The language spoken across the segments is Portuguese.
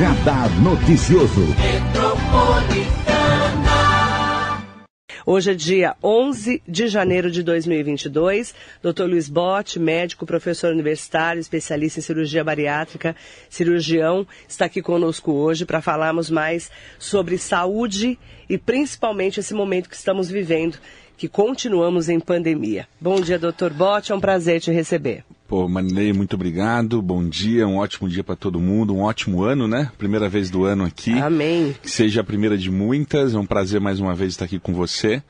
Radar Noticioso. Hoje é dia 11 de janeiro de 2022. Dr. Luiz Botti, médico, professor universitário, especialista em cirurgia bariátrica, cirurgião, está aqui conosco hoje para falarmos mais sobre saúde e principalmente esse momento que estamos vivendo, que continuamos em pandemia. Bom dia, doutor Botti, é um prazer te receber. Pô, Marilei, muito obrigado. Bom dia, um ótimo dia para todo mundo, um ótimo ano, né? Primeira vez do ano aqui. Amém. Que seja a primeira de muitas. É um prazer mais uma vez estar aqui com você.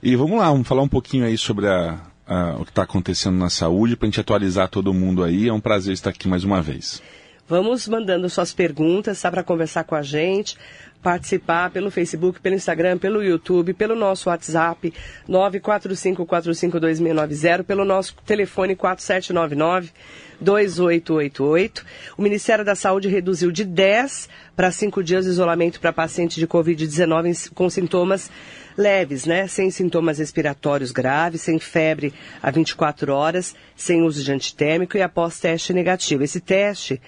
E vamos lá, vamos falar um pouquinho aí sobre a, a, o que está acontecendo na saúde para a gente atualizar todo mundo aí. É um prazer estar aqui mais uma vez. Vamos mandando suas perguntas, tá? Para conversar com a gente participar pelo Facebook, pelo Instagram, pelo YouTube, pelo nosso WhatsApp 945452690, pelo nosso telefone 4799 2888. O Ministério da Saúde reduziu de 10 para 5 dias de isolamento para pacientes de Covid-19 com sintomas leves, né? Sem sintomas respiratórios graves, sem febre a 24 horas, sem uso de antitérmico e após teste negativo. Esse teste,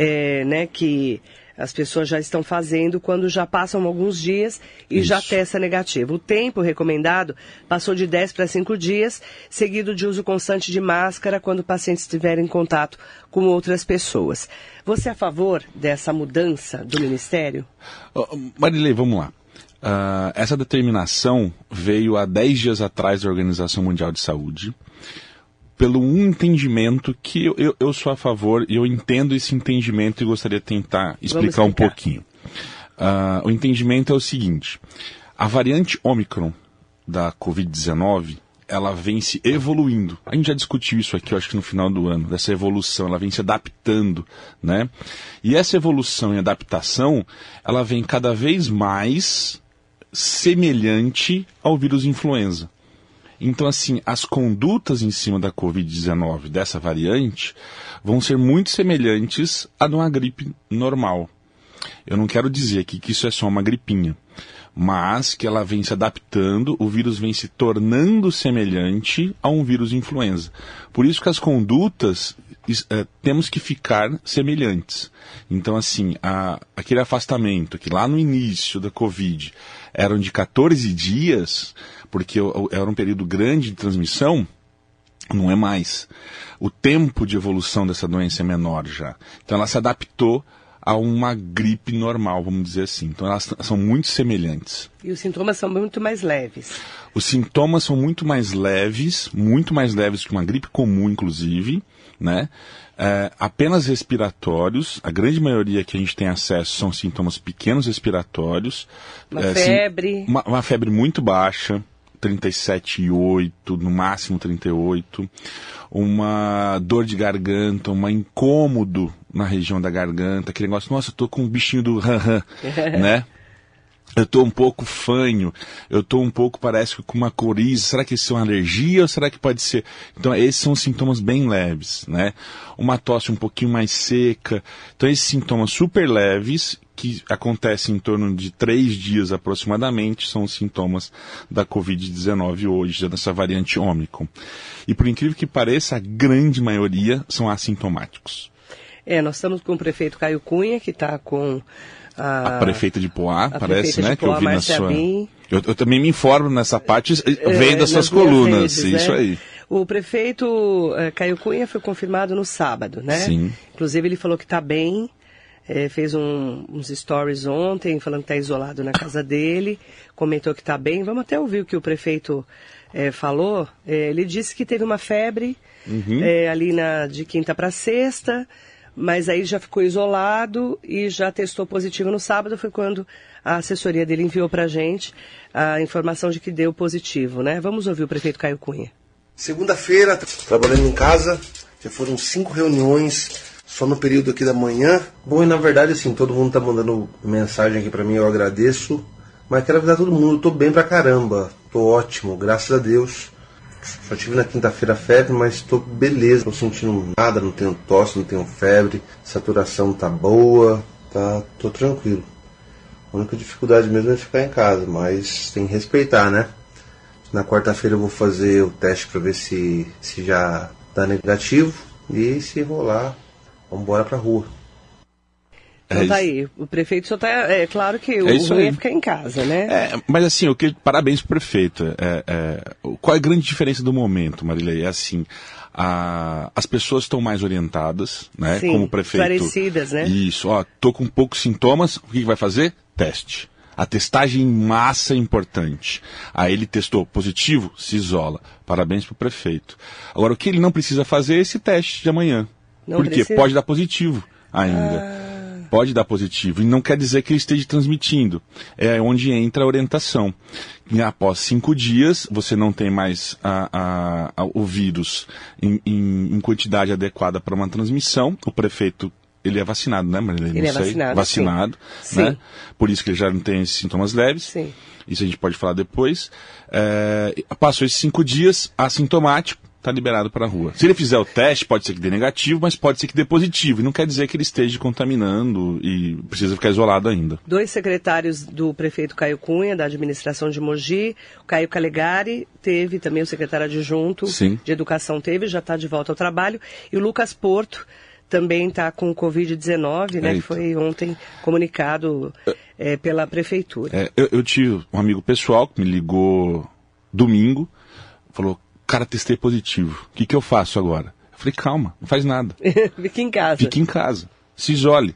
é, né, que as pessoas já estão fazendo quando já passam alguns dias e Isso. já testa negativo. O tempo recomendado passou de 10 para 5 dias, seguido de uso constante de máscara quando o paciente estiver em contato com outras pessoas. Você é a favor dessa mudança do Ministério? Marilei, vamos lá. Uh, essa determinação veio há 10 dias atrás da Organização Mundial de Saúde pelo um entendimento que eu, eu, eu, sou a favor e eu entendo esse entendimento e gostaria de tentar explicar, um pouquinho. Uh, o entendimento é o seguinte: a variante Omicron da Covid-19 ela vem se evoluindo. A gente já discutiu isso aqui, eu acho que no final do ano, dessa evolução, ela vem se adaptando, né? E essa evolução e adaptação, ela vem cada vez mais semelhante ao vírus influenza. Então, assim, as condutas em cima da Covid-19 dessa variante vão ser muito semelhantes a de uma gripe normal. Eu não quero dizer aqui que isso é só uma gripinha, mas que ela vem se adaptando, o vírus vem se tornando semelhante a um vírus influenza. Por isso que as condutas é, temos que ficar semelhantes. Então, assim, a, aquele afastamento que lá no início da Covid eram de 14 dias, porque era um período grande de transmissão, não é mais. O tempo de evolução dessa doença é menor já. Então ela se adaptou a uma gripe normal, vamos dizer assim. Então elas são muito semelhantes. E os sintomas são muito mais leves. Os sintomas são muito mais leves, muito mais leves que uma gripe comum, inclusive, né? É, apenas respiratórios, a grande maioria que a gente tem acesso são sintomas pequenos respiratórios. Uma é, febre. Sim, uma, uma febre muito baixa, 37,8, no máximo 38, uma dor de garganta, um incômodo na região da garganta, aquele negócio, nossa, eu tô com um bichinho do né? Eu tô um pouco fanho, eu tô um pouco, parece com uma coriza, será que isso é uma alergia ou será que pode ser? Então, esses são sintomas bem leves, né? Uma tosse um pouquinho mais seca. Então, esses sintomas super leves que acontece em torno de três dias aproximadamente, são os sintomas da Covid-19 hoje, dessa variante Ômicron. E por incrível que pareça, a grande maioria são assintomáticos. É, nós estamos com o prefeito Caio Cunha, que está com a, a, prefeita de Poá, parece, né? que eu vi na sua. Eu, eu, também me informo nessa parte, vem das suas colunas, redes, isso né? aí. O prefeito é, Caio Cunha foi confirmado no sábado, né? Sim. Inclusive ele falou que está bem, é, fez um, uns stories ontem falando que está isolado na casa dele, comentou que está bem. Vamos até ouvir o que o prefeito é, falou. É, ele disse que teve uma febre uhum. Ali na, de quinta para sexta, mas aí já ficou isolado e já testou positivo no sábado. Foi quando a assessoria dele enviou para a gente a informação de que deu positivo, né? Vamos ouvir o prefeito Caio Cunha. Segunda-feira, trabalhando em casa, já foram cinco reuniões só no período aqui da manhã. Bom, e na verdade, assim, todo mundo tá mandando mensagem aqui para mim, eu agradeço. Mas quero avisar todo mundo, tô bem pra caramba. Tô ótimo, graças a Deus. Só tive na quinta-feira febre, mas tô beleza. Não sentindo nada, não tenho tosse, não tenho febre. Saturação tá boa, tá, tô tranquilo. A única dificuldade mesmo é ficar em casa, mas tem que respeitar, né? Na quarta-feira eu vou fazer o teste para ver se, se já tá negativo. E se rolar, Vamos embora para a rua. Então tá aí, o prefeito só tá. É claro que o É isso ruim é ficar em casa, né? É, mas assim, o que, parabéns pro prefeito. É, é, qual é a grande diferença do momento, Marilei? É assim, a- as pessoas estão mais orientadas, né? Sim, como o prefeito. esclarecidas, né? Isso, ó, tô com poucos sintomas, o que, que vai fazer? Teste. A testagem em massa é importante. Aí ele testou positivo, se isola. Parabéns pro prefeito. Agora, o que ele não precisa fazer é esse teste de amanhã. Não Por quê? precisa? Pode dar positivo ainda. Pode dar positivo. E não quer dizer que ele esteja transmitindo. É onde entra a orientação. E após cinco dias, você não tem mais a- a- a- o vírus em, em- em quantidade adequada para uma transmissão. O prefeito, ele é vacinado, né, Marilene? Ele Não é sei. vacinado, Vacinado, sim. né? Sim. Por isso que ele já não tem esses sintomas leves. Sim. Isso a gente pode falar depois. É, passou esses cinco dias, assintomático, está liberado para a rua. Se ele fizer o teste, pode ser que dê negativo, mas pode ser que dê positivo. E não quer dizer que ele esteja contaminando e precisa ficar isolado ainda. Dois secretários do prefeito Caio Cunha, da administração de Mogi, o Caio Calegari, teve também o secretário adjunto Sim. de educação, teve, já está de volta ao trabalho, e o Lucas Porto também está com o Covid-19, né, que foi ontem comunicado eh, pela prefeitura. É, eu, eu tive um amigo pessoal que me ligou domingo, falou, cara, testei positivo. O que, que eu faço agora? Eu falei, calma, não faz nada. Fique em casa. Fique em casa. Se isole.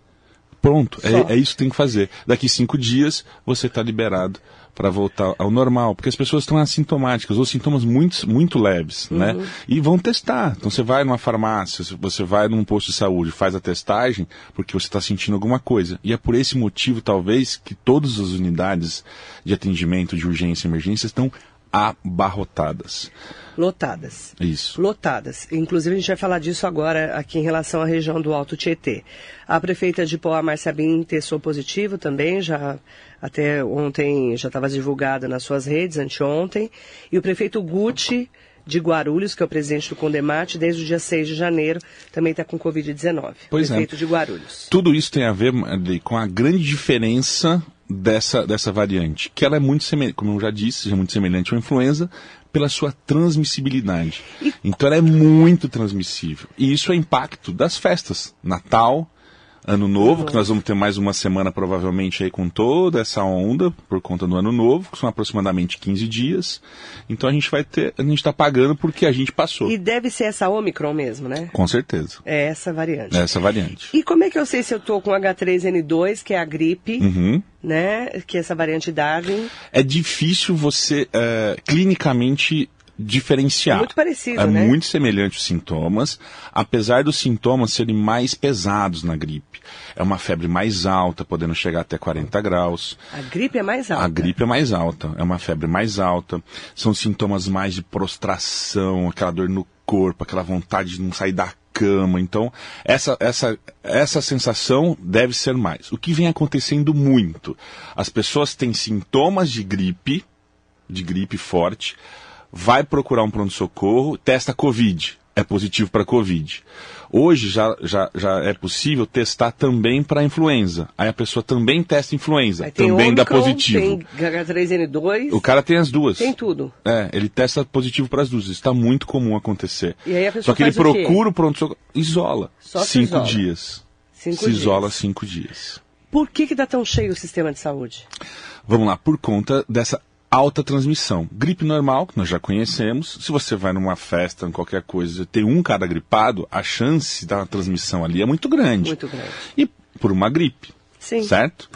Pronto, é, é isso que tem que fazer. Daqui cinco dias você está liberado para voltar ao normal, porque as pessoas estão assintomáticas ou sintomas muito, muito leves, né? E vão testar. Então você vai numa farmácia, você vai num posto de saúde, faz a testagem, porque você está sentindo alguma coisa. E é por esse motivo, talvez, que todas as unidades de atendimento de urgência e emergência estão abarrotadas. Lotadas. Isso. Lotadas. Inclusive, a gente vai falar disso agora aqui em relação à região do Alto Tietê. A prefeita de Poá, Marcia Bin, testou positivo também, já até ontem já estava divulgada nas suas redes, anteontem. E o prefeito Gucci de Guarulhos, que é o presidente do Condemate, desde o dia 6 de janeiro, também está com Covid-19. Pois é. prefeito de Guarulhos. Tudo isso tem a ver com a grande diferença dessa, dessa variante, que ela é muito semelhante, como eu já disse, é muito semelhante à influenza pela sua transmissibilidade. Então ela é muito transmissível. E isso é impacto das festas. Natal, Ano Novo, que nós vamos ter mais uma semana provavelmente aí com toda essa onda por conta do Ano Novo, que são aproximadamente 15 dias. Então a gente vai ter, a gente está pagando porque a gente passou. E deve ser essa Omicron mesmo, né? Com certeza. É essa variante. É essa variante. E como é que eu sei se eu tô com H3N2, que é a gripe, Uhum. né? Que é essa variante Darwin. é difícil você é, clinicamente diferenciar. Muito parecido, é né? muito semelhante os sintomas, apesar dos sintomas serem mais pesados na gripe. É uma febre mais alta, podendo chegar até 40 graus. A gripe é mais alta. A gripe é mais alta, é uma febre mais alta. São sintomas mais de prostração, aquela dor no corpo, aquela vontade de não sair da cama. Então, essa, essa, essa sensação deve ser mais. O que vem acontecendo muito? As pessoas têm sintomas de gripe, de gripe forte, vai procurar um pronto-socorro, testa Covid. É positivo para Covid. Hoje já, já, já é possível testar também para influenza. Aí a pessoa também testa influenza. Também dá Omicron, positivo. Tem H3N2. O cara tem as duas. Tem tudo. É, ele testa positivo para as duas. Isso está muito comum acontecer. E aí a pessoa Só que ele faz o procura o pronto-socorro. Isola. Só cinco isola. dias. Cinco se dias. isola cinco dias. Por que que tá tão cheio o sistema de saúde? Vamos lá, por conta dessa alta transmissão. Gripe normal, que nós já conhecemos. Se você vai numa festa, em qualquer coisa, tem um cara gripado, a chance da transmissão ali é muito grande. Muito grande. E por uma gripe. Sim. Certo?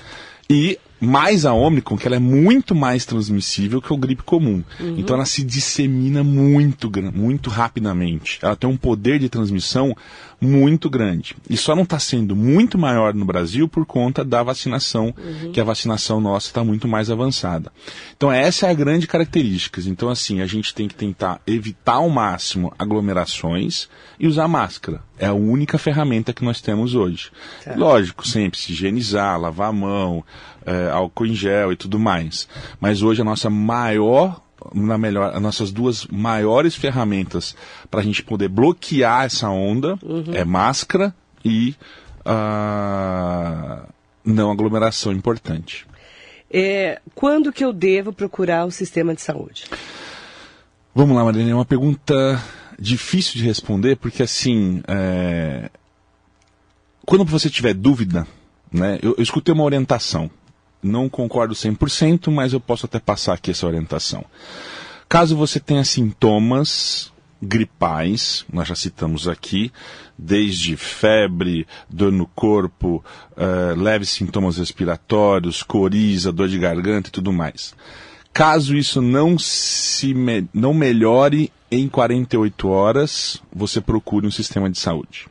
E mais a Omicron, que ela é muito mais transmissível que o gripe comum. Uhum. Então ela se dissemina muito, muito rapidamente. Ela tem um poder de transmissão muito grande. E só não está sendo muito maior no Brasil por conta da vacinação, Uhum. que a vacinação nossa está muito mais avançada. Então essa é a grande característica. Então assim, a gente tem que tentar evitar ao máximo aglomerações e usar máscara. É a única ferramenta que nós temos hoje. Tá. Lógico, sempre se higienizar, lavar a mão, é, álcool em gel e tudo mais. Mas hoje a nossa maior, na melhor, as nossas duas maiores ferramentas para a gente poder bloquear essa onda é máscara e ah, não aglomeração importante. É, quando que eu devo procurar o sistema de saúde? Vamos lá, Marilene, é uma pergunta difícil de responder, porque assim, é, quando você tiver dúvida, Né? Eu, eu escutei uma orientação. Não concordo 100%, mas eu posso até passar aqui essa orientação. Caso você tenha sintomas gripais, nós já citamos aqui, desde febre, dor no corpo, uh, leves sintomas respiratórios, coriza, dor de garganta e tudo mais. Caso isso não se me não melhore em 48 horas, você procure um sistema de saúde.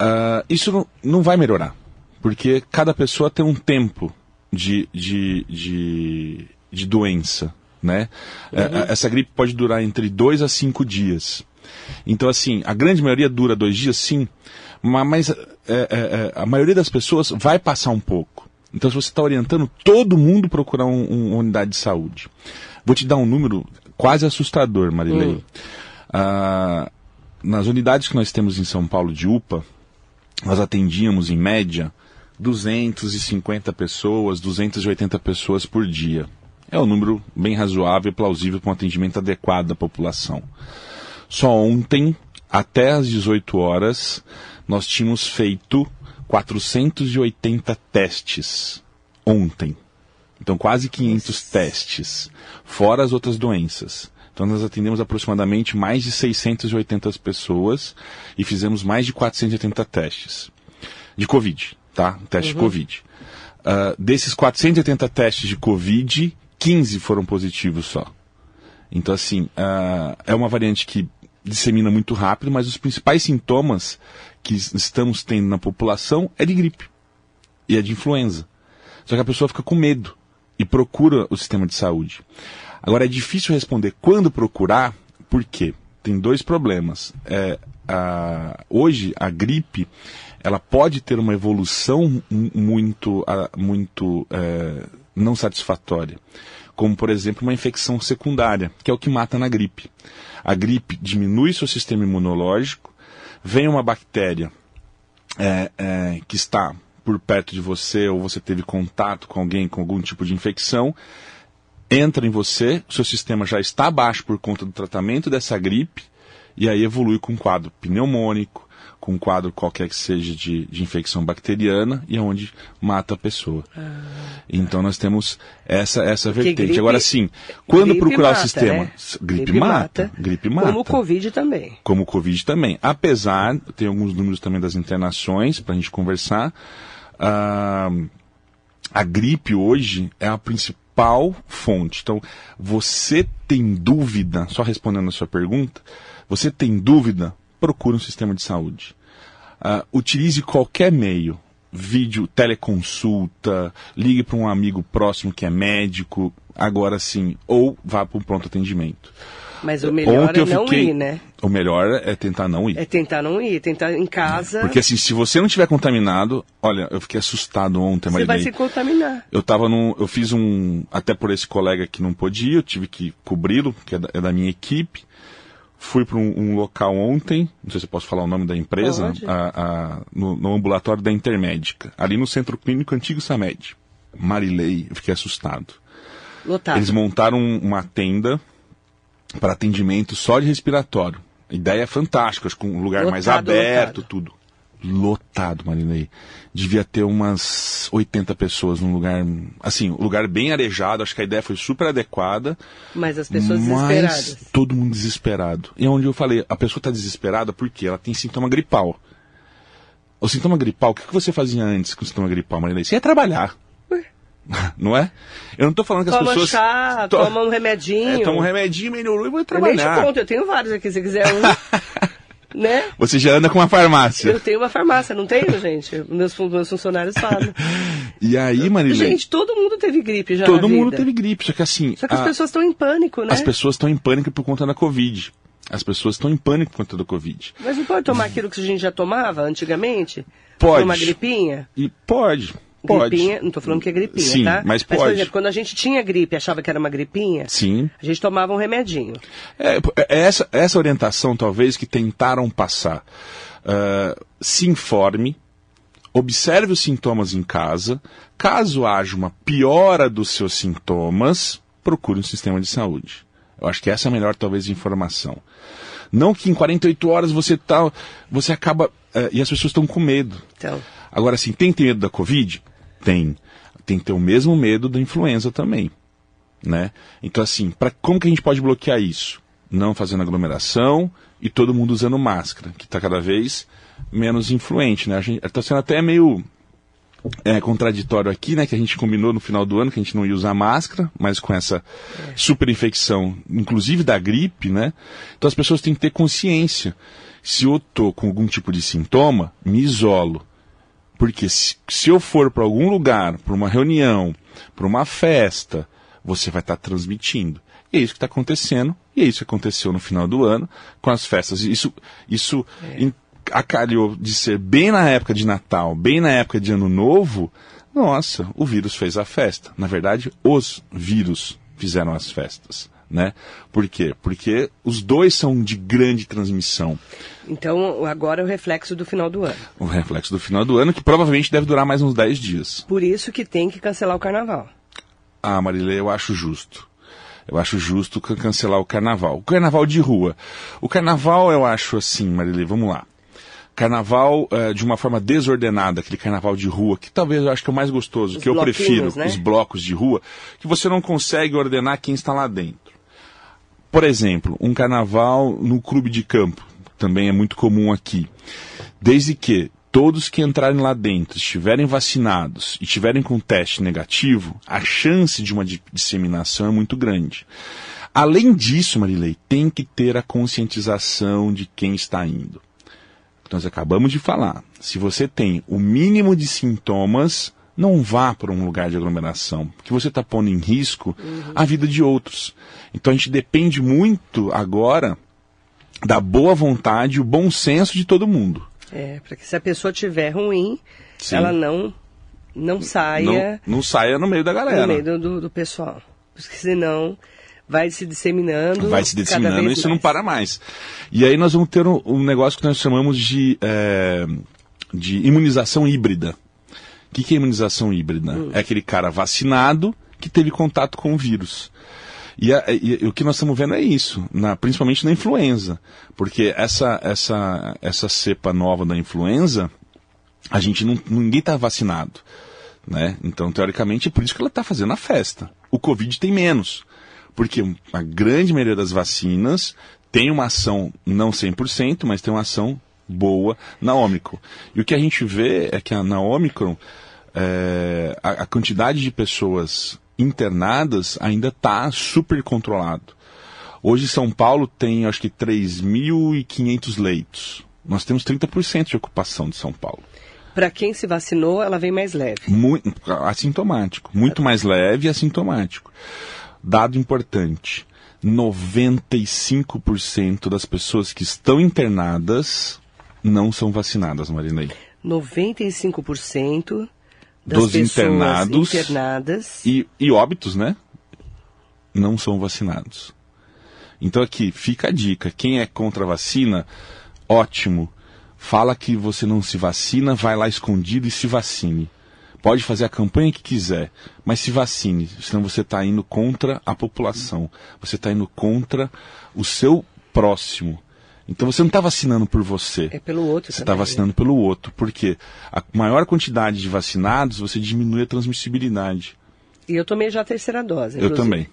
Uh, isso não, não vai melhorar, porque cada pessoa tem um tempo de, de, de, de doença, né? Uhum. É, essa gripe pode durar entre dois a cinco dias. Então, assim, a grande maioria dura dois dias, sim, mas é, é, é, a maioria das pessoas vai passar um pouco. Então, se você está orientando todo mundo procurar um, um, uma unidade de saúde. Vou te dar um número quase assustador, Marilei. Hum. Ah, nas unidades que nós temos em São Paulo de UPA, nós atendíamos, em média, 250 pessoas, 280 pessoas por dia. É um número bem razoável e plausível para um atendimento adequado da população. Só ontem, até às 18 horas, nós tínhamos feito 480 testes. Ontem. Então, quase 500 Nossa. testes. Fora as outras doenças. Então, nós atendemos aproximadamente mais de 680 pessoas e fizemos mais de 480 testes. De Covid, tá? Teste uhum. de Covid. Uh, desses 480 testes de Covid, 15 foram positivos só. Então, assim, uh, é uma variante que dissemina muito rápido, mas os principais sintomas que estamos tendo na população é de gripe e é de influenza. Só que a pessoa fica com medo e procura o sistema de saúde. Agora, é difícil responder quando procurar, por quê? Tem dois problemas. É, a, hoje, a gripe ela pode ter uma evolução muito, muito é, não satisfatória, como por exemplo uma infecção secundária, que é o que mata na gripe. A gripe diminui seu sistema imunológico, vem uma bactéria é, é, que está por perto de você ou você teve contato com alguém com algum tipo de infecção, entra em você, seu sistema já está abaixo por conta do tratamento dessa gripe e aí evolui com um quadro pneumônico, com um quadro qualquer que seja de, de infecção bacteriana e é onde mata a pessoa. Ah, então nós temos essa essa vertente. Gripe, Agora sim, quando procurar mata, o sistema, né? gripe, gripe mata, mata, gripe mata. Como o Covid também. Como o Covid também. Apesar, tem alguns números também das internações para a gente conversar. Ah, a gripe hoje é a principal fonte. Então, você tem dúvida, só respondendo a sua pergunta, você tem dúvida, procure um sistema de saúde. Uh, utilize qualquer meio, vídeo, teleconsulta, ligue para um amigo próximo que é médico, agora sim, ou vá para um pronto atendimento. Mas o melhor Ontem é não fiquei... ir, né? O melhor é tentar não ir. É tentar não ir, tentar em casa. Porque assim, se você não tiver contaminado, olha, eu fiquei assustado ontem, Você vai se contaminar. Eu tava num, eu fiz um, até por esse colega que não podia, eu tive que cobri-lo, que é da, é da minha equipe. Fui para um, um, local ontem, não sei se eu posso falar o nome da empresa, a, a, no, no, ambulatório da Intermédica, ali no Centro Clínico Antigo Samed. Marilei, eu fiquei assustado. Lotado. Eles montaram uma tenda para atendimento só de respiratório. Ideia é fantástica, acho que um lugar lotado, mais aberto, lotado. tudo lotado, Marinei. Devia ter umas 80 pessoas num lugar, assim, um lugar bem arejado, acho que a ideia foi super adequada. Mas as pessoas mas desesperadas. todo mundo desesperado. E é onde eu falei, a pessoa está desesperada porque ela tem sintoma gripal. O sintoma gripal, o que, que você fazia antes com o sintoma gripal, Marinei? Você ia trabalhar. Não é? Eu não estou falando que toma as pessoas. Chá, to... Toma um remedinho. É, toma um remedinho, melhorou e vou trabalhar. Eu nem te conto, eu tenho vários aqui, se quiser um. né? Você já anda com uma farmácia. Eu tenho uma farmácia, não tenho, gente? Meus, meus funcionários falam. e aí, Marilene? Gente, todo mundo teve gripe já Todo mundo teve gripe, só que assim... Só que a... as pessoas estão em pânico, né? As pessoas estão em pânico por conta da Covid. As pessoas estão em pânico por conta da Covid. Mas não pode tomar aquilo que a gente já tomava antigamente? Pode. Uma gripinha? E pode. Pode. Gripinha, não estou falando que é gripinha, Sim, tá? mas pode. Mas, por exemplo, quando a gente tinha gripe achava que era uma gripinha, Sim. a gente tomava um remedinho. É, é essa, essa orientação, talvez, que tentaram passar. Uh, se informe, observe os sintomas em casa. Caso haja uma piora dos seus sintomas, procure um sistema de saúde. Eu acho que essa é a melhor, talvez, informação. Não que em 48 horas você tá, você acaba é, e as pessoas estão com medo. Então, Agora, assim, tem medo da Covid? Tem. Tem que ter o mesmo medo da influenza também. Né? Então, assim, pra, como que a gente pode bloquear isso? Não fazendo aglomeração e todo mundo usando máscara, que está cada vez menos influente. Né? Está sendo até meio é, contraditório aqui, né? Que a gente combinou no final do ano que a gente não ia usar máscara, mas com essa super infecção, inclusive da gripe, né? Então as pessoas têm que ter consciência. Se eu tô com algum tipo de sintoma, me isolo. Porque se, se eu for para algum lugar, para uma reunião, para uma festa, você vai estar transmitindo. E é isso que está acontecendo, e é isso que aconteceu no final do ano com as festas. Isso, isso em- acalhou de ser bem na época de Natal, bem na época de Ano Novo. Nossa, o vírus fez a festa. Na verdade, os vírus fizeram as festas. Né? Por quê? Porque os dois são de grande transmissão. então agora é o reflexo do final do ano. O reflexo do final do ano, que provavelmente deve durar mais uns 10 dias. Por isso que tem que cancelar o carnaval. Ah, Marilê, eu acho justo. Eu acho justo can- cancelar o carnaval. O carnaval de rua. O carnaval eu acho assim, Marilê, vamos lá. Carnaval eh, de uma forma desordenada, aquele carnaval de rua, que talvez eu acho que é o mais gostoso, Os que eu prefiro, né? os blocos de rua, que você não consegue ordenar quem está lá dentro. Por exemplo, um carnaval no clube de campo, também é muito comum aqui. Desde que todos que entrarem lá dentro estiverem vacinados e tiverem com teste negativo, a chance de uma di- disseminação é muito grande. Além disso, Marilei, tem que ter a conscientização de quem está indo. Nós acabamos de falar. Se você tem o mínimo de sintomas, não vá para um lugar de aglomeração, porque você está pondo em risco a vida de outros. Então a gente depende muito agora da boa vontade e o bom senso de todo mundo. É, para que se a pessoa tiver ruim, Sim. ela não não saia Não, não saia no meio da galera. no meio do, do, do pessoal. Porque senão vai se disseminando. Vai se disseminando e isso não mais. para mais. E aí nós vamos ter um, um negócio que nós chamamos de, é, de imunização híbrida. O que, que é imunização híbrida? Hum. É aquele cara vacinado que teve contato com o vírus. E, a- e- o que nós estamos vendo é isso, na- principalmente na influenza. Porque essa, essa, essa cepa nova da influenza, a gente não, ninguém está vacinado. Né? Então, teoricamente, é por isso que ela está fazendo a festa. O Covid tem menos. Porque a grande maioria das vacinas tem uma ação, não 100%, mas tem uma ação boa na Ômicron. E o que a gente vê é que a- na Ômicron, é, a, a quantidade de pessoas internadas ainda está super controlado. Hoje São Paulo tem, acho que, 3.500 leitos. Nós temos 30% de ocupação de São Paulo. Para quem se vacinou, ela vem mais leve. Muito assintomático. Muito mais leve e assintomático. Dado importante: 95% das pessoas que estão internadas não são vacinadas, Marinei. 95% das Dos internados E, e óbitos, né? Não são vacinados. Então aqui, fica a dica. Quem é contra a vacina, ótimo. Fala que você não se vacina, vai lá escondido e se vacine. Pode fazer a campanha que quiser, mas se vacine, senão você está indo contra a população. Você está indo contra o seu próximo. Então você não está vacinando por você. é pelo outro Você está né? vacinando pelo outro, porque a maior quantidade de vacinados, você diminui a transmissibilidade. E eu tomei já a terceira dose. Eu inclusive. também.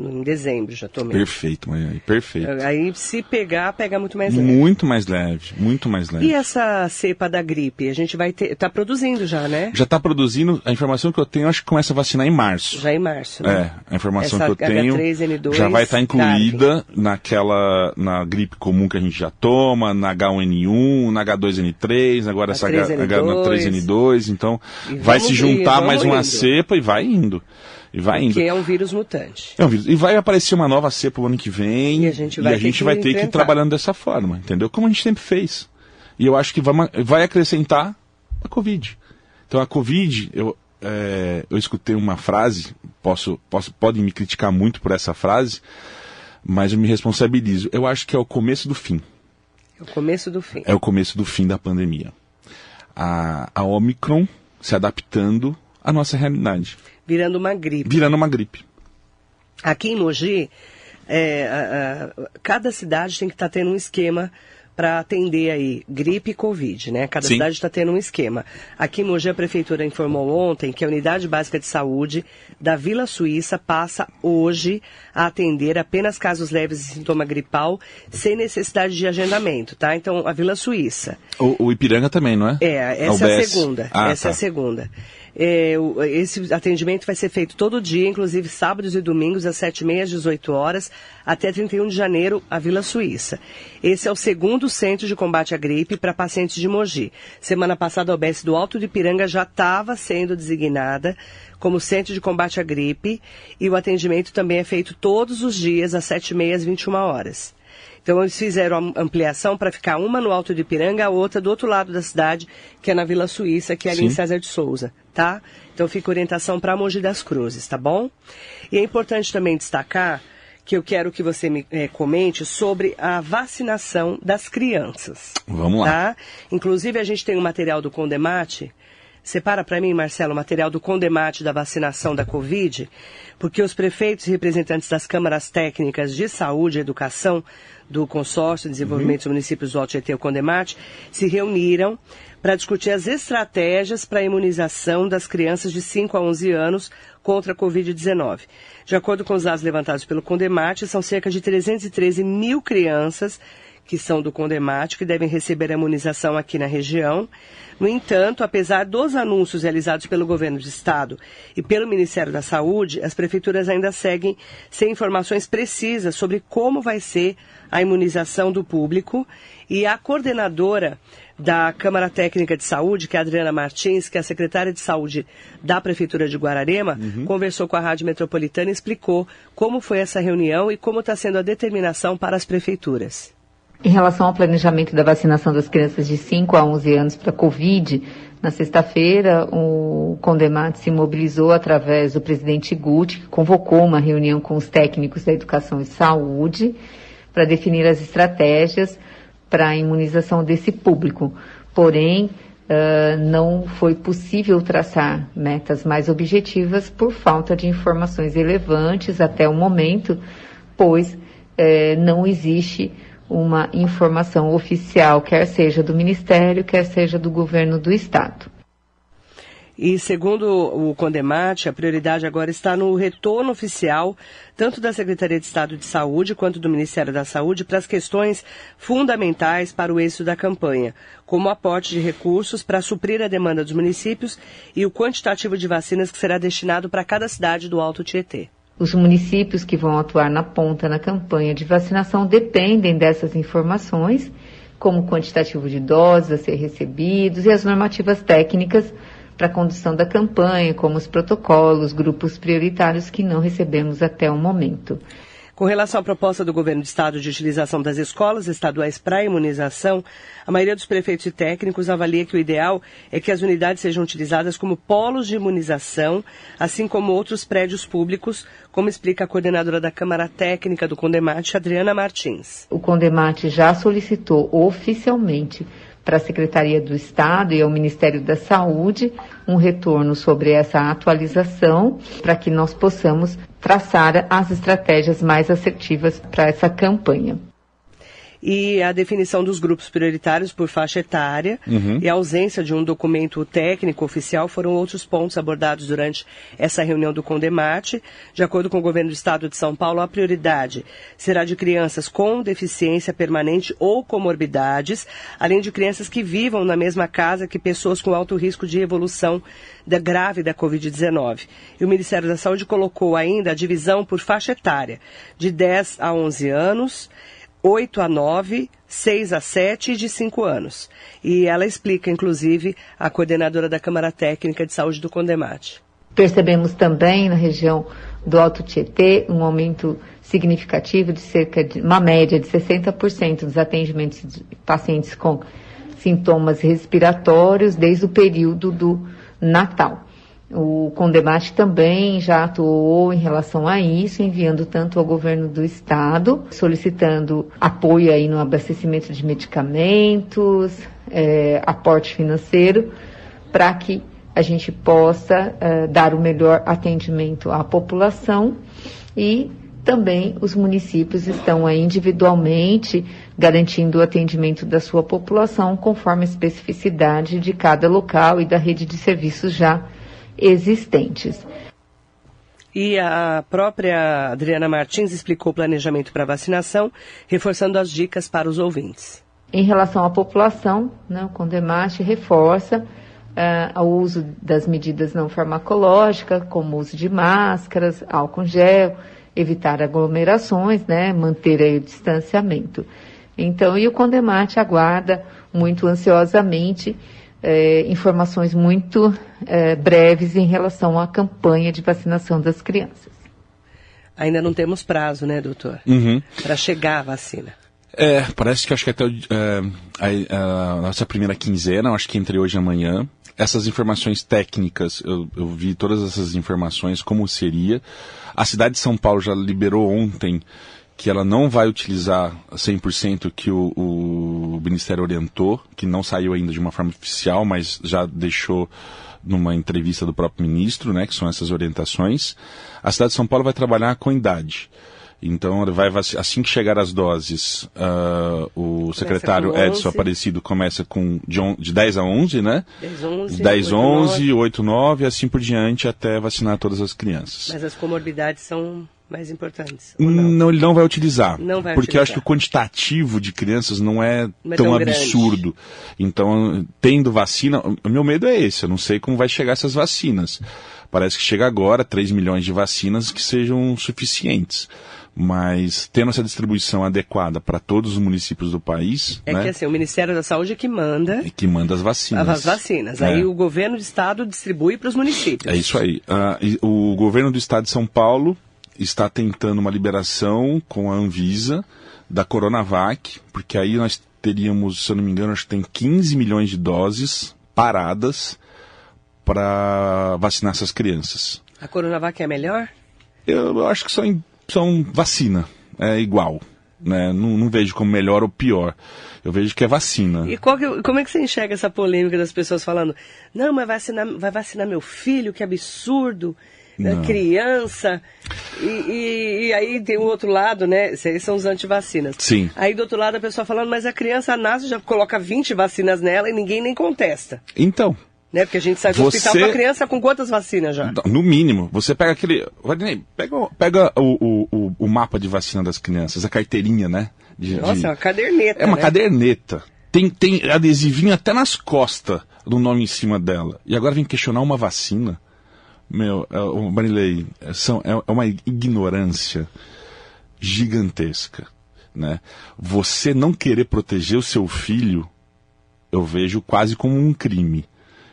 Em dezembro já tomei. Perfeito, Maria, perfeito. Aí se pegar, pega muito mais leve. Muito mais leve, muito mais leve. E essa cepa da gripe? A gente vai ter. Tá produzindo já, né? Já está produzindo, a informação que eu tenho, acho que começa a vacinar em março. Já em março. né? É, a informação Essa que eu tenho H3N2 já vai estar incluída naquela, na gripe comum que a gente já toma, na H1N1, na H2N3, agora essa H, H3N2. H3N2, então E vai se juntar vamos mais uma indo. cepa e vai indo. E vai indo. Que é um vírus mutante. É um vírus. E vai aparecer uma nova cepa o ano que vem. E a gente vai ter gente que vai ter que ir trabalhando dessa forma, entendeu? Como a gente sempre fez. E eu acho que vai, vai acrescentar a Covid. Então a Covid, eu, é, eu escutei uma frase, posso, posso, podem me criticar muito por essa frase, mas eu me responsabilizo. Eu acho que é o começo do fim. É o começo do fim. É o começo do fim da pandemia. A, a Omicron se adaptando à nossa realidade. Virando uma gripe. Virando uma gripe. Aqui em Mogi, é, a- a- cada cidade tem que estar tendo um esquema para atender aí gripe e Covid, né? Cada Sim. cidade está tendo um esquema. Aqui em Mogi, a Prefeitura informou ontem que a Unidade Básica de Saúde da Vila Suíça passa hoje a atender apenas casos leves de sintoma gripal, sem necessidade de agendamento, tá? Então, a Vila Suíça. O, o Ipiranga também, não é? É, essa é a segunda. Ah, essa é a tá. segunda. É, esse atendimento vai ser feito todo dia, inclusive sábados e domingos, às 7h30 às 18 horas, até 31 de janeiro, a Vila Suíça. Esse é o segundo centro de combate à gripe para pacientes de Mogi. Semana passada, a UBS do Alto de Piranga já estava sendo designada como centro de combate à gripe e o atendimento também é feito todos os dias, às 7h30 às 21 horas. Então eles fizeram a ampliação para ficar uma no Alto de Piranga, a outra do outro lado da cidade, que é na Vila Suíça, que é ali em Sim. César de Souza, tá? Então fica orientação para Mogi das Cruzes, tá bom? E é importante também destacar que eu quero que você me eh, comente sobre a vacinação das crianças. Vamos lá. Tá? Inclusive a gente tem um material do Condemate. Separa para mim, Marcelo, o material do Condemate da vacinação da Covid, porque os prefeitos e representantes das câmaras técnicas de saúde e educação do Consórcio de Desenvolvimento dos Municípios do Alto Tietê, o Condemate, se reuniram para discutir as estratégias para a imunização das crianças de 5 a 11 anos contra a Covid-19. De acordo com os dados levantados pelo Condemate, são cerca de 313 mil crianças que são do Condemate, que devem receber a imunização aqui na região. No entanto, apesar dos anúncios realizados pelo governo do estado e pelo Ministério da Saúde, as prefeituras ainda seguem sem informações precisas sobre como vai ser a imunização do público e a coordenadora da Câmara Técnica de Saúde, que é a Adriana Martins, que é a secretária de Saúde da Prefeitura de Guararema, conversou com a Rádio Metropolitana e explicou como foi essa reunião e como está sendo a determinação para as prefeituras. Em relação ao planejamento da vacinação das crianças de 5 a 11 anos para Covid, na sexta-feira, o Condemate se mobilizou através do presidente Guti, que convocou uma reunião com os técnicos da educação e saúde para definir as estratégias para a imunização desse público. Porém, ah, não foi possível traçar metas mais objetivas por falta de informações relevantes até o momento, pois eh, não existe uma informação oficial, quer seja do Ministério, quer seja do governo do Estado. E segundo o Condemate, a prioridade agora está no retorno oficial, tanto da Secretaria de Estado de Saúde quanto do Ministério da Saúde, para as questões fundamentais para o êxito da campanha, como o aporte de recursos para suprir a demanda dos municípios e o quantitativo de vacinas que será destinado para cada cidade do Alto Tietê. Os municípios que vão atuar na ponta na campanha de vacinação dependem dessas informações, como o quantitativo de doses a ser recebidos e as normativas técnicas para a condução da campanha, como os protocolos, grupos prioritários que não recebemos até o momento. Com relação à proposta do governo do estado de utilização das escolas estaduais para imunização, a maioria dos prefeitos e técnicos avalia que o ideal é que as unidades sejam utilizadas como polos de imunização, assim como outros prédios públicos, como explica a coordenadora da Câmara Técnica do Condemate, Adriana Martins. O Condemate já solicitou oficialmente para a Secretaria do Estado e ao Ministério da Saúde um retorno sobre essa atualização para que nós possamos traçar as estratégias mais assertivas para essa campanha. E a definição dos grupos prioritários por faixa etária e a ausência de um documento técnico oficial foram outros pontos abordados durante essa reunião do Condemate. De acordo com o governo do estado de São Paulo, a prioridade será de crianças com deficiência permanente ou comorbidades, além de crianças que vivam na mesma casa que pessoas com alto risco de evolução da grave da Covid-19. E o Ministério da Saúde colocou ainda a divisão por faixa etária, de 10 a 11 anos, 8 a 9, 6 a 7 e de 5 anos. E ela explica, inclusive, a coordenadora da Câmara Técnica de Saúde do Condemate. Percebemos também na região do Alto Tietê um aumento significativo de cerca de uma média de 60% dos atendimentos de pacientes com sintomas respiratórios desde o período do Natal. O Condemate também já atuou em relação a isso, enviando tanto ao governo do estado, solicitando apoio aí no abastecimento de medicamentos, eh, aporte financeiro, para que a gente possa eh, dar o melhor atendimento à população e também os municípios estão aí individualmente garantindo o atendimento da sua população conforme a especificidade de cada local e da rede de serviços já existentes. E a própria Adriana Martins explicou o planejamento para vacinação, reforçando as dicas para os ouvintes. Em relação à população, né, o Condemate reforça uh, o uso das medidas não farmacológicas, como o uso de máscaras, álcool gel, evitar aglomerações, né, manter aí o distanciamento. Então, e o Condemate aguarda muito ansiosamente é, informações muito é, breves em relação à campanha de vacinação das crianças. Ainda não temos prazo, né, doutor? Uhum. Para chegar a vacina. É, parece que acho que até é, a, a, nossa primeira quinzena, acho que entre hoje e amanhã. Essas informações técnicas, eu, eu vi todas essas informações, como seria. A cidade de São Paulo já liberou ontem que ela não vai utilizar 100% que o, o Ministério orientou, que não saiu ainda de uma forma oficial, mas já deixou numa entrevista do próprio ministro, né, que são essas orientações. A cidade de São Paulo vai trabalhar com idade. Então, vai, assim que chegar as doses, uh, o secretário Edson Aparecido começa com de, on, de 10 a 11, né? 10, 11, 10, 8, 11 9. 8, 9, assim por diante, até vacinar todas as crianças. Mas as comorbidades são mais importantes? Não? não? ele não vai utilizar. Não vai porque utilizar. eu acho que o quantitativo de crianças não é, não é tão, tão absurdo. Então, tendo vacina, o meu medo é esse, eu não sei como vai chegar essas vacinas. Parece que chega agora 3 milhões de vacinas que sejam suficientes. Mas tendo essa distribuição adequada para todos os municípios do país. É né? que assim, o Ministério da Saúde é que manda. É que manda as vacinas. As vacinas. É. Aí o governo do estado distribui para os municípios. É isso aí. Uh, o governo do estado de São Paulo está tentando uma liberação com a Anvisa da Coronavac, porque aí nós teríamos, se eu não me engano, acho que tem 15 milhões de doses paradas para vacinar essas crianças. A Coronavac é melhor? Eu, acho que são, são vacina, é igual. Né? Não, não, vejo como melhor ou pior. Eu vejo que é vacina. E que, como é que você enxerga essa polêmica das pessoas falando, não, mas vacinar, vai vacinar meu filho, que absurdo né, criança. E, e, e, aí tem o outro lado, né? Esses são os antivacinas. Sim. Aí do outro lado a pessoa falando, mas a criança nasce, já coloca 20 vacinas nela e ninguém nem contesta. Então. Né? Porque a gente sai do você... hospital com a criança com quantas vacinas já? No mínimo. Você pega aquele. Pega, pega o, o, o, mapa de vacina das crianças, a carteirinha, né? De, Nossa, de... é uma caderneta. É uma né? caderneta. Tem, tem adesivinho até nas costas do nome em cima dela. E agora vem questionar uma vacina. Meu, é, Marilei, é, são, é, é uma ignorância gigantesca. Né? Você não querer proteger o seu filho, eu vejo quase como um crime.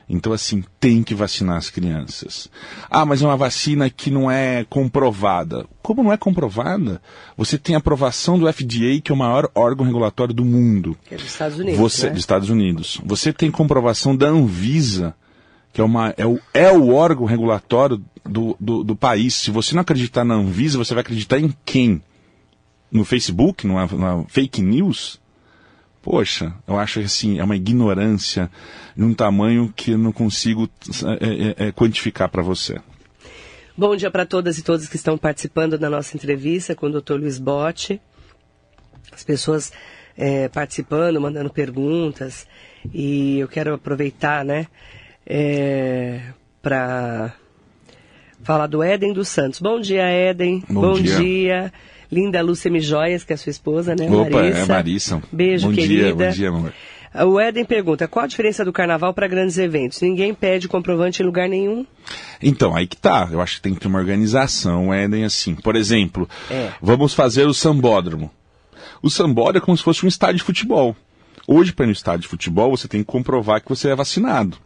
Então, assim, tem que vacinar as crianças. Ah, mas é uma vacina que não é comprovada. Como não é comprovada? Você tem aprovação do FDA, que é o maior órgão regulatório do mundo. Que é dos Estados Unidos. Você, né? Dos Estados Unidos. Você tem comprovação da Anvisa, que é, uma, é, o, é o órgão regulatório do, do, do, país. Se você não acreditar na Anvisa, você vai acreditar em quem? No Facebook, numa, numa fake news? Poxa, eu acho que assim, é uma ignorância num tamanho que eu não consigo é, é, é quantificar para você. Bom dia para todas e todos que estão participando da nossa entrevista com o Dr. Luiz Botti. As pessoas é, participando, mandando perguntas. E eu quero aproveitar, né, é, para falar do Éden dos Santos. Bom dia, Éden. Bom, Bom dia. dia. Linda Lúcia Mijóias, que é a sua esposa, né, Opa, Marissa? é Marissa. Beijo, bom querida. Dia, bom dia, amor. O Éden pergunta, qual a diferença do carnaval para grandes eventos? Ninguém pede comprovante em lugar nenhum? Então, aí que tá. Eu acho que tem que ter uma organização, Éden, assim. Por exemplo, é. vamos fazer o sambódromo. O sambódromo é como se fosse um estádio de futebol. Hoje, para ir no estádio de futebol, você tem que comprovar que você é vacinado.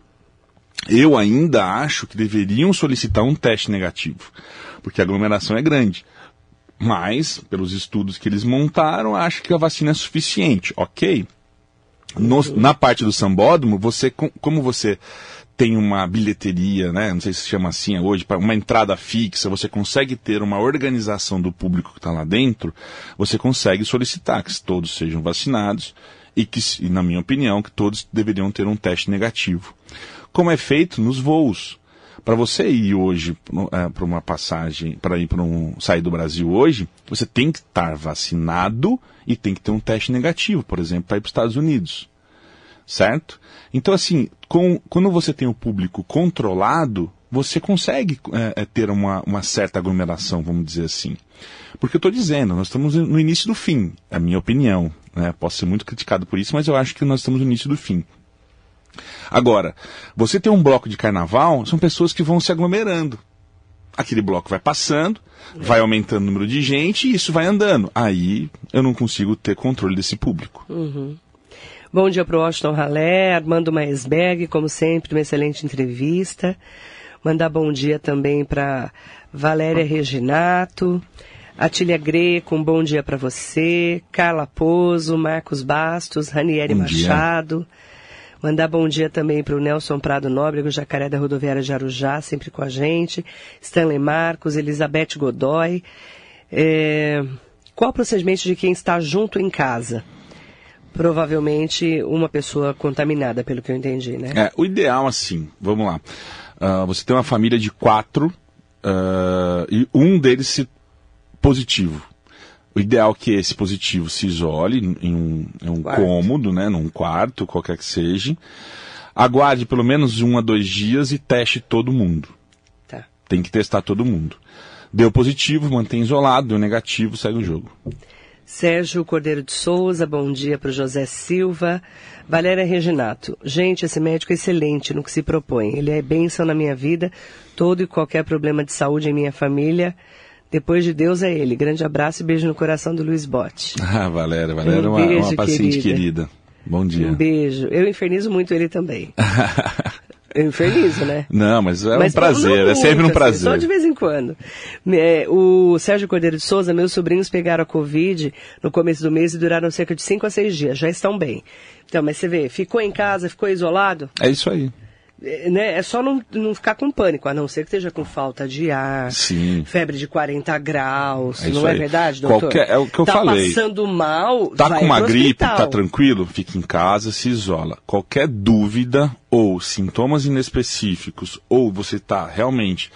Eu ainda acho que deveriam solicitar um teste negativo, porque a aglomeração é grande. Mas, pelos estudos que eles montaram, acho que a vacina é suficiente, ok? No, na parte do sambódromo, você, como você tem uma bilheteria, né? Não sei se chama assim hoje, uma entrada fixa, você consegue ter uma organização do público que está lá dentro, você consegue solicitar que todos sejam vacinados e que, na minha opinião, que todos deveriam ter um teste negativo como é feito nos voos. Para você ir hoje é, para uma passagem, para ir para um sair do Brasil hoje, você tem que estar vacinado e tem que ter um teste negativo, por exemplo, para ir para os Estados Unidos. Certo? Então, assim, com, quando você tem o público controlado, você consegue é, é, ter uma, uma certa aglomeração, vamos dizer assim. Porque eu estou dizendo, nós estamos no início do fim, é a minha opinião. Né? Posso ser muito criticado por isso, mas eu acho que nós estamos no início do fim. Agora, você tem um bloco de carnaval, são pessoas que vão se aglomerando. Aquele bloco vai passando, vai aumentando o número de gente e isso vai andando. Aí eu não consigo ter controle desse público. Uhum. Bom dia para o Washington Halé, Armando Maesberg, como sempre, uma excelente entrevista. Mandar bom dia também para Valéria Reginato, Atília Greco, um bom dia para você, Carla Pozo, Marcos Bastos, Ranieri bom Machado. Dia. Mandar bom dia também para o Nelson Prado Nóbrego, Jacaré da Rodoviária de Arujá, sempre com a gente. Stanley Marcos, Elizabeth Godoy. É... Qual o procedimento de quem está junto em casa? Provavelmente uma pessoa contaminada, pelo que eu entendi, né? É, o ideal, assim, vamos lá. Uh, você tem uma família de quatro uh, e um deles se positivo. O ideal é que esse positivo se isole em um, em um cômodo, né, num quarto, qualquer que seja. Aguarde pelo menos um a dois dias e teste todo mundo. Tá. Tem que testar todo mundo. Deu positivo, mantém isolado, deu negativo, segue o jogo. Sérgio Cordeiro de Souza, bom dia para o José Silva. Valéria Reginato, gente, esse médico é excelente no que se propõe. Ele é bênção na minha vida, todo e qualquer problema de saúde em minha família depois de Deus é ele. Grande abraço e beijo no coração do Luiz Bote. Ah, Valéria, Valéria é um uma, uma paciente querida. querida. Bom dia. Um beijo. Eu infernizo muito ele também. Eu infernizo, né? Não, mas é mas um prazer, é sempre um assim, prazer. Só de vez em quando. É, o Sérgio Cordeiro de Souza, meus sobrinhos pegaram a Covid no começo do mês e duraram cerca de 5 a 6 dias, já estão bem. Então, mas você vê, ficou em casa, ficou isolado? É isso aí. É, né, é só não, não ficar com pânico, a não ser que esteja com falta de ar, Sim. febre de 40 graus, é não é verdade, doutor? Qualquer, é o que eu tá falei. Tá passando mal, Tá com uma gripe, hospital. tá tranquilo, fica em casa, se isola. Qualquer dúvida ou sintomas inespecíficos, ou você está realmente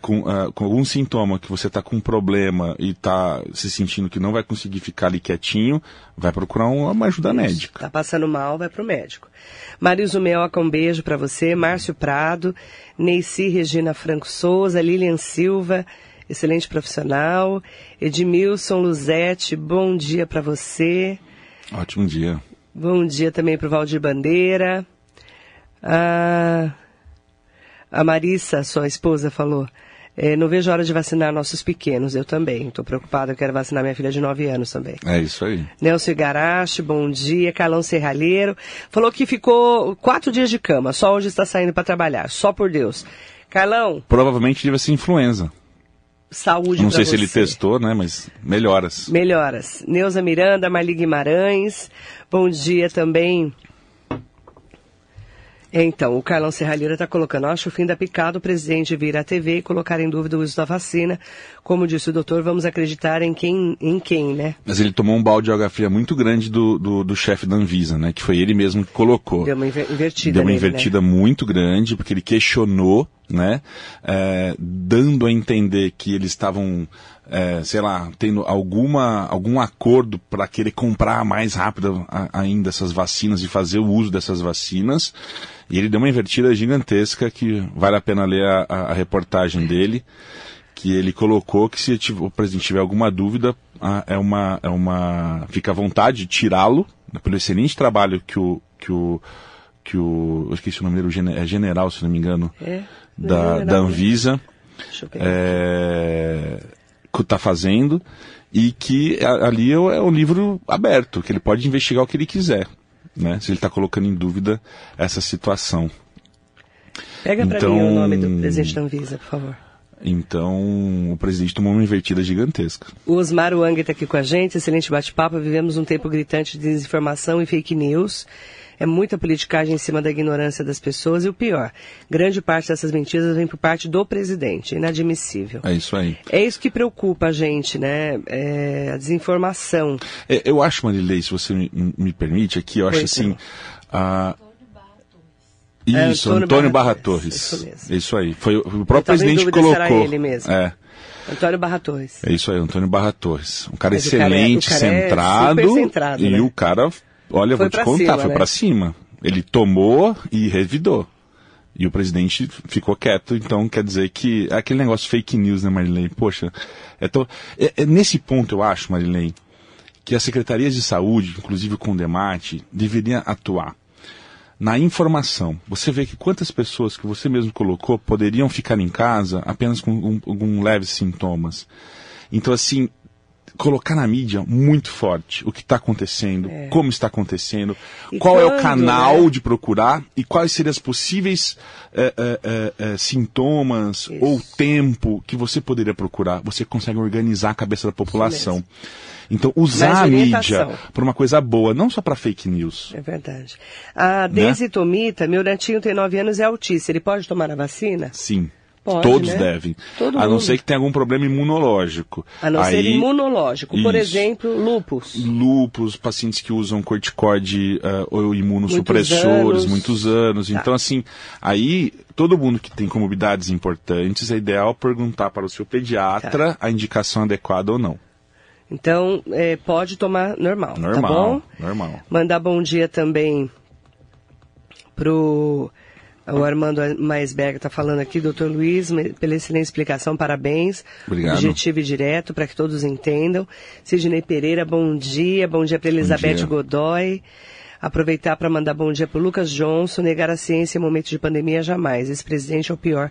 com, uh, com, algum sintoma que você está com um problema e está se sentindo que não vai conseguir ficar ali quietinho, vai procurar uma ajuda Isso. médica. Está passando mal, vai para o médico. Mariso Meoca, um beijo para você. Márcio Prado, Neici Regina Franco Souza, Lilian Silva, excelente profissional. Edmilson Luzete, bom dia para você. Ótimo dia. Bom dia também para o Valdir Bandeira. Ah, a Marissa, sua esposa, falou. É, não vejo a hora de vacinar nossos pequenos, eu também. Estou preocupada, eu quero vacinar minha filha de 9 anos também. É isso aí. Nelson Igarashi, bom dia. Carlão Serralheiro. Falou que ficou quatro dias de cama, só hoje está saindo para trabalhar, só por Deus. Carlão. Provavelmente deve ser influenza. Saúde Não sei você. se ele testou, né? Mas melhoras. Melhoras. Neuza Miranda, Marli Guimarães. Bom dia também então, o Carlão Serralheira está colocando, acho o fim da picada, o presidente vir à TV e colocar em dúvida o uso da vacina. Como disse o doutor, vamos acreditar em quem, em quem, né? Mas ele tomou um balde de água fria muito grande do, do, do chefe da Anvisa, né? Que foi ele mesmo que colocou. Deu uma invertida Deu uma nele, invertida né? muito grande, porque ele questionou, né? É, dando a entender que eles estavam é, sei lá, tendo alguma, algum acordo para querer comprar mais rápido ainda essas vacinas e fazer o uso dessas vacinas. E ele deu uma invertida gigantesca que vale a pena ler a, a, a reportagem dele, que ele colocou que se o presidente tiver alguma dúvida, é uma, é uma, fica à vontade de tirá-lo, né, pelo excelente trabalho que o, que o, que o, eu esqueci o nome dele, é general, se não me engano, é, da, general, da Anvisa. Deixa eu É, está fazendo e que ali é o livro aberto, que ele pode investigar o que ele quiser, né? Se ele está colocando em dúvida essa situação. Pega para Então- mim o nome do presidente da Anvisa, por favor. Então, o presidente tomou uma invertida gigantesca. O Osmar Wang está aqui com a gente, excelente bate-papo. Vivemos um tempo gritante de desinformação e fake news. É muita politicagem em cima da ignorância das pessoas e o pior, grande parte dessas mentiras vem por parte do presidente, inadmissível. É isso aí. É isso que preocupa a gente, né? É a desinformação. É, eu acho, Marilei, se você me, me permite aqui, eu acho Pois assim. ah, Isso, Antônio Antônio, Barra Barra, Torres, Torres. isso mesmo. Isso aí. Foi o o próprio presidente se colocou. ele mesmo. É. Antônio Barra Torres. É isso aí, Antônio Barra Torres. Um cara Mas o cara é- excelente, o cara é centrado. super centrado, e né? o cara, olha, Foi vou te contar, cima, foi né? pra cima. Ele tomou e revidou. E o presidente ficou quieto, então quer dizer que é aquele negócio fake news, né, Marilene? Poxa, é, tão- é- é nesse ponto eu acho, Marilene, que as secretarias de saúde, inclusive o Condemate, deveriam atuar na informação. Você vê que quantas pessoas que você mesmo colocou poderiam ficar em casa apenas com um, algum leves sintomas. Então, assim, colocar na mídia muito forte o que está acontecendo, como está acontecendo, E qual é o quando, canal né? de procurar e quais seriam as possíveis eh, eh, sintomas Isso. ou tempo que você poderia procurar. Você consegue organizar a cabeça da população. Então, usar a mídia para uma coisa boa, não só para fake news. É verdade. A Deise Tomita, meu netinho tem 9 anos e é autista. Ele pode tomar a vacina? Sim. Pode, Todos né? devem. Todo a não mundo. ser que tenha algum problema imunológico. A não ser Aí, imunológico. Por Isso. exemplo, lupus. lupus, pacientes que usam corticoide uh, ou imunossupressores Muitos anos. muitos anos. Tá. Então, assim, aí todo mundo que tem comorbidades importantes, é ideal perguntar para o seu pediatra Tá. a indicação adequada ou não. Então, é, pode tomar normal, tá Normal, bom? normal. Mandar bom dia também pro o Armando Maisberg está falando aqui, doutor Luiz, pela excelente explicação, parabéns. Obrigado. Objetivo e direto, para que todos entendam. Sidney Pereira, bom dia. Bom dia para Elizabeth dia. Godoy. Aproveitar para mandar bom dia para Lucas Johnson. Negar a ciência em momento de pandemia jamais. Esse presidente é o pior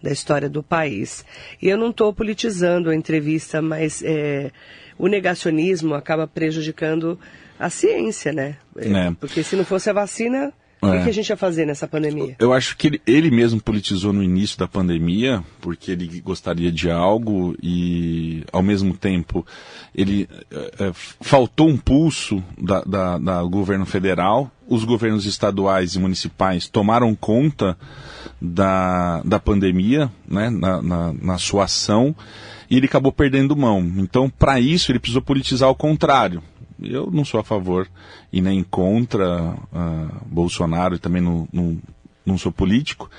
da história do país. E eu não estou politizando a entrevista, mas é, o negacionismo acaba prejudicando a ciência, né? É. Porque se não fosse a vacina, o que É. que a gente ia fazer nessa pandemia? Eu acho que ele, ele mesmo politizou no início da pandemia, porque ele gostaria de algo e, ao mesmo tempo, ele eh, faltou um pulso da, da, da governo federal. Os governos estaduais e municipais tomaram conta da, da pandemia, né, na, na, na sua ação, e ele acabou perdendo mão. Então, para isso, ele precisou politizar ao contrário. Eu não sou a favor e nem contra ah, Bolsonaro, e também não, não, não sou político,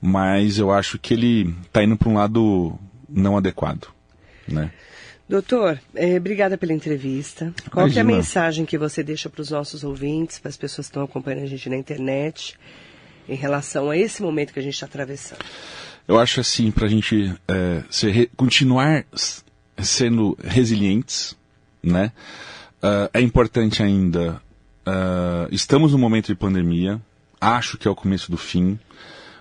mas eu acho que ele está indo para um lado não adequado. Né? Doutor, eh, obrigada pela entrevista. Qual que é a mensagem que você deixa para os nossos ouvintes, para as pessoas que estão acompanhando a gente na internet, em relação a esse momento que a gente está atravessando? Eu acho assim, para a gente eh, ser continuar sendo resilientes, né? Ah, é importante ainda, ah, estamos num momento de pandemia, acho que é o começo do fim,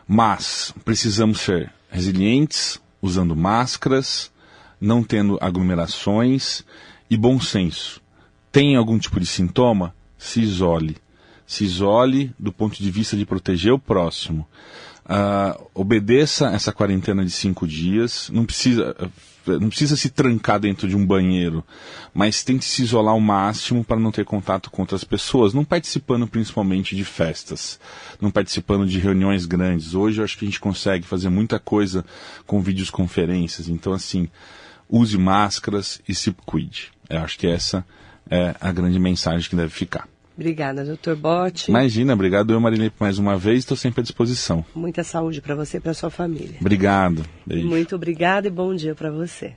mas precisamos ser resilientes, usando máscaras, não tendo aglomerações e bom senso. Tem algum tipo de sintoma? Se isole. Se isole do ponto de vista de proteger o próximo. Ah, obedeça essa quarentena de cinco dias. Não precisa, não precisa se trancar dentro de um banheiro, mas tente se isolar ao máximo para não ter contato com outras pessoas. Não participando principalmente de festas, não participando de reuniões grandes. Hoje eu acho que a gente consegue fazer muita coisa com videoconferências. Então, assim, use máscaras e se cuide. Eu acho que essa é a grande mensagem que deve ficar. Obrigada, doutor Botti. Imagina, obrigado eu, Marilene, por mais uma vez. Estou sempre à disposição. Muita saúde para você e para sua família. Obrigado. Beijo. Muito obrigada e bom dia para você.